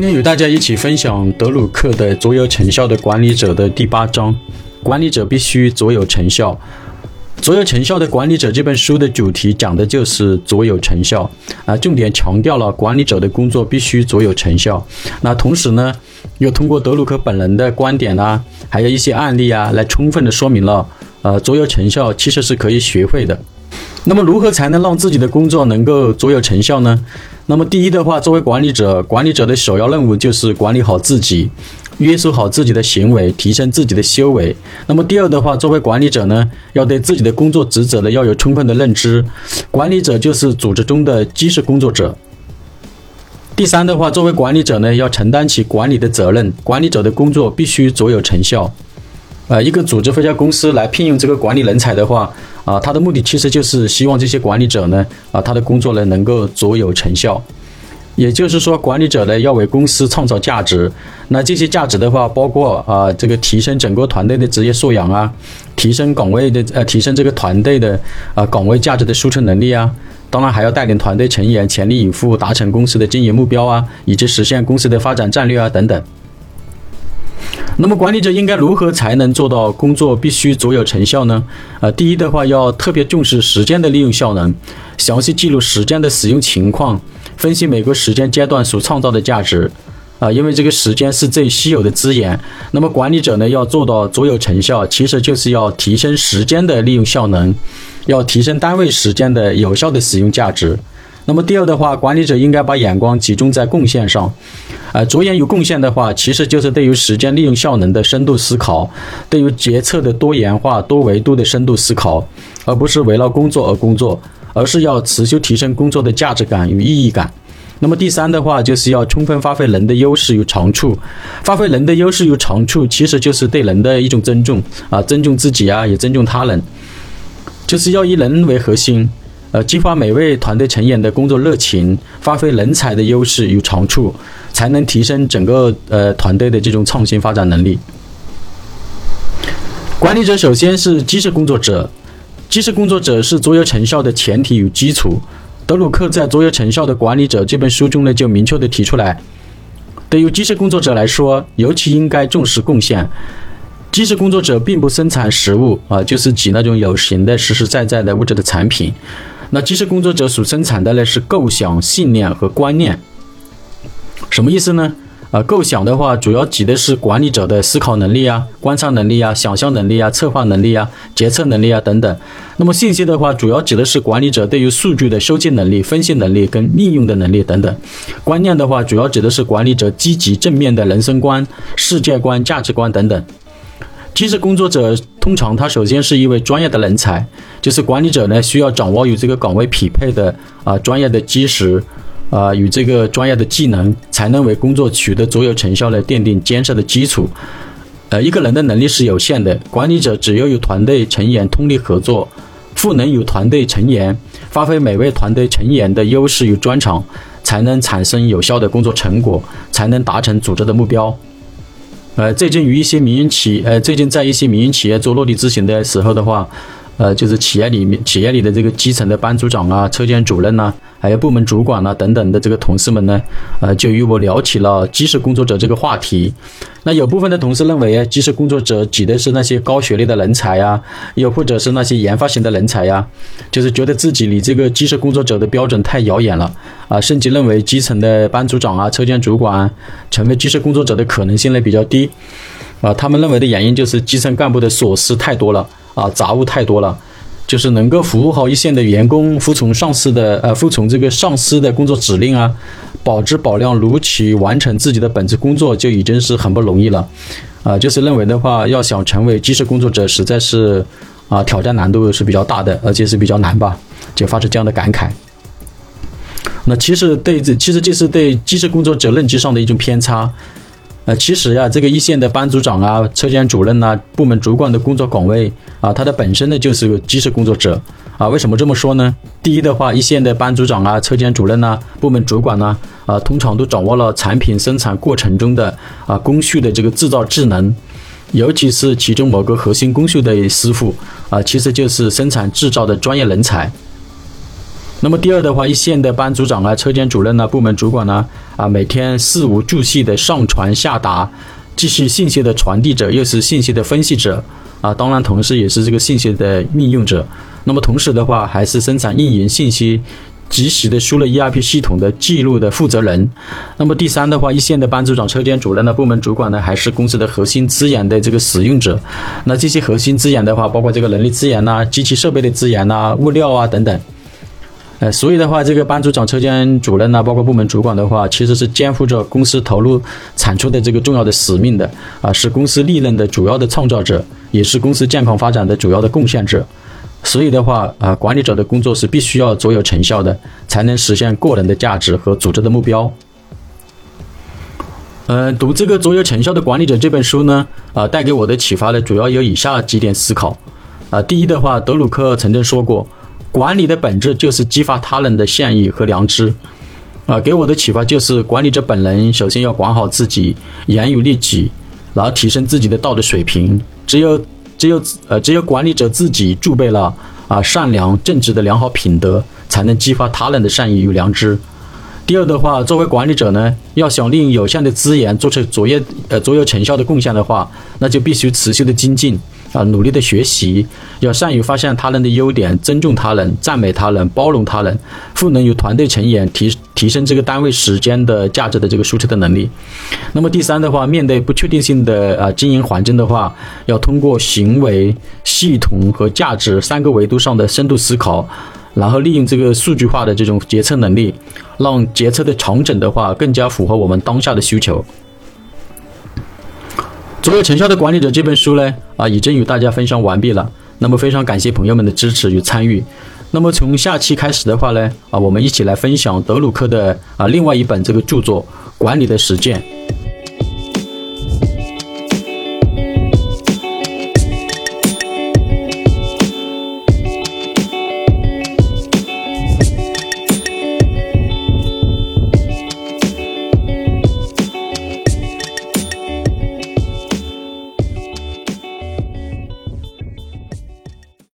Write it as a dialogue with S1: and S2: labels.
S1: 今天与大家一起分享德鲁克的《卓有成效的管理者》的第八章：管理者必须卓有成效。《卓有成效的管理者》这本书的主题讲的就是卓有成效啊，重点强调了管理者的工作必须卓有成效。那同时呢，又通过德鲁克本人的观点啊，还有一些案例啊，来充分的说明了，呃，卓有成效其实是可以学会的。那么，如何才能让自己的工作能够卓有成效呢？那么，第一的话，作为管理者，管理者的首要任务就是管理好自己，约束好自己的行为，提升自己的修为。那么，第二的话，作为管理者呢，要对自己的工作职责呢要有充分的认知。管理者就是组织中的基石工作者。第三的话，作为管理者呢，要承担起管理的责任。管理者的工作必须卓有成效。呃，一个组织或者公司来聘用这个管理人才的话，啊，他的目的其实就是希望这些管理者呢，啊，他的工作呢能够卓有成效。也就是说，管理者呢要为公司创造价值。那这些价值的话，包括啊，这个提升整个团队的职业素养啊，提升岗位的呃，提升这个团队的啊岗位价值的输出能力啊，当然还要带领团队成员全力以赴达成公司的经营目标啊，以及实现公司的发展战略啊等等。那么管理者应该如何才能做到工作必须卓有成效呢？呃，第一的话要特别重视时间的利用效能，详细记录时间的使用情况，分析每个时间阶段所创造的价值。啊，因为这个时间是最稀有的资源。那么管理者呢要做到卓有成效，其实就是要提升时间的利用效能，要提升单位时间的有效的使用价值。那么第二的话，管理者应该把眼光集中在贡献上，呃，着眼于贡献的话，其实就是对于时间利用效能的深度思考，对于决策的多元化、多维度的深度思考，而不是围绕工作而工作，而是要持续提升工作的价值感与意义感。那么第三的话，就是要充分发挥人的优势与长处，发挥人的优势与长处，其实就是对人的一种尊重啊，尊重自己啊，也尊重他人，就是要以人为核心。呃，激发每位团队成员的工作热情，发挥人才的优势与长处，才能提升整个呃团队的这种创新发展能力。管理者首先是基石工作者，基石工作者是卓有成效的前提与基础。德鲁克在《卓有成效的管理者》这本书中呢，就明确的提出来，对于基石工作者来说，尤其应该重视贡献。基石工作者并不生产实物啊，就是指那种有形的、实实在在的物质的产品。那基石工作者所生产的呢是构想、信念和观念，什么意思呢？啊，构想的话，主要指的是管理者的思考能力啊、观察能力啊、想象能力啊、策划能力啊、决策能力啊等等。那么信息的话，主要指的是管理者对于数据的收集能力、分析能力跟利用的能力等等。观念的话，主要指的是管理者积极正面的人生观、世界观、价值观等等。基石工作者通常他首先是一位专业的人才，就是管理者呢需要掌握与这个岗位匹配的啊专业的基石，啊与这个专业的技能，才能为工作取得卓有成效来奠定坚实的基础。呃，一个人的能力是有限的，管理者只有与团队成员通力合作，赋能与团队成员，发挥每位团队成员的优势与专长，才能产生有效的工作成果，才能达成组织的目标。呃，最近与一些民营企，呃，最近在一些民营企业做落地执行的时候的话，呃，就是企业里面企业里的这个基层的班组长啊、车间主任呐，还有部门主管呐等等的这个同事们呢，呃，就与我聊起了基石工作者这个话题。那有部分的同事认为，基石工作者指的是那些高学历的人才呀，又或者是那些研发型的人才呀，就是觉得自己离这个基石工作者的标准太遥远了啊，甚至认为基层的班组长啊、车间主管成为基石工作者的可能性呢比较低啊。他们认为的原因就是基层干部的琐事太多了啊，杂物太多了，就是能够服务好一线的员工，服从上司的呃，服从这个上司的工作指令啊。保质保量，如期完成自己的本职工作就已经是很不容易了，啊，就是认为的话，要想成为机师工作者，实在是啊，挑战难度是比较大的，而且是比较难吧，就发出这样的感慨。那其实对这，其实这是对机师工作者认知上的一种偏差。呃，其实呀，这个一线的班组长啊、车间主任呐、部门主管的工作岗位啊，他的本身呢就是个基石工作者啊。为什么这么说呢？第一的话，一线的班组长啊、车间主任呐、部门主管呐啊，通常都掌握了产品生产过程中的啊工序的这个制造智能，尤其是其中某个核心工序的师傅啊，其实就是生产制造的专业人才。那么第二的话，一线的班组长啊、车间主任呢、部门主管呢，啊，每天事无巨细的上传下达，既是信息的传递者，又是信息的分析者，啊，当然同时也是这个信息的运用者。那么同时的话，还是生产运营信息及时的输入 ERP 系统的记录的负责人。那么第三的话，一线的班组长、车间主任呢、部门主管呢，还是公司的核心资源的这个使用者。那这些核心资源的话，包括这个人力资源呐、机器设备的资源呐、物料啊等等。呃，所以的话，这个班组长、车间主任呢，包括部门主管的话，其实是肩负着公司投入产出的这个重要的使命的啊，是公司利润的主要的创造者，也是公司健康发展的主要的贡献者。所以的话啊，管理者的工作是必须要卓有成效的，才能实现个人的价值和组织的目标。呃，读这个卓有成效的管理者这本书呢，啊，带给我的启发呢，主要有以下几点思考。啊，第一的话，德鲁克曾经说过。管理的本质就是激发他人的善意和良知，啊，给我的启发就是管理者本人首先要管好自己，严于律己，然后提升自己的道德水平。只有只有呃只有管理者自己具备了啊善良正直的良好品德，才能激发他人的善意与良知。第二的话，作为管理者呢，要想利用有限的资源做出卓越呃卓有成效的贡献的话，那就必须持续的精进。啊，努力的学习，要善于发现他人的优点，尊重他人，赞美他人，包容他人，赋能于团队成员，提提升这个单位时间的价值的这个输出的能力。那么第三的话，面对不确定性的啊经营环境的话，要通过行为、系统和价值三个维度上的深度思考，然后利用这个数据化的这种决策能力，让决策的重整的话更加符合我们当下的需求。卓有成效的管理者这本书呢，啊，已经与大家分享完毕了。那么非常感谢朋友们的支持与参与。那么从下期开始的话呢，啊，我们一起来分享德鲁克的啊另外一本这个著作《管理的实践》。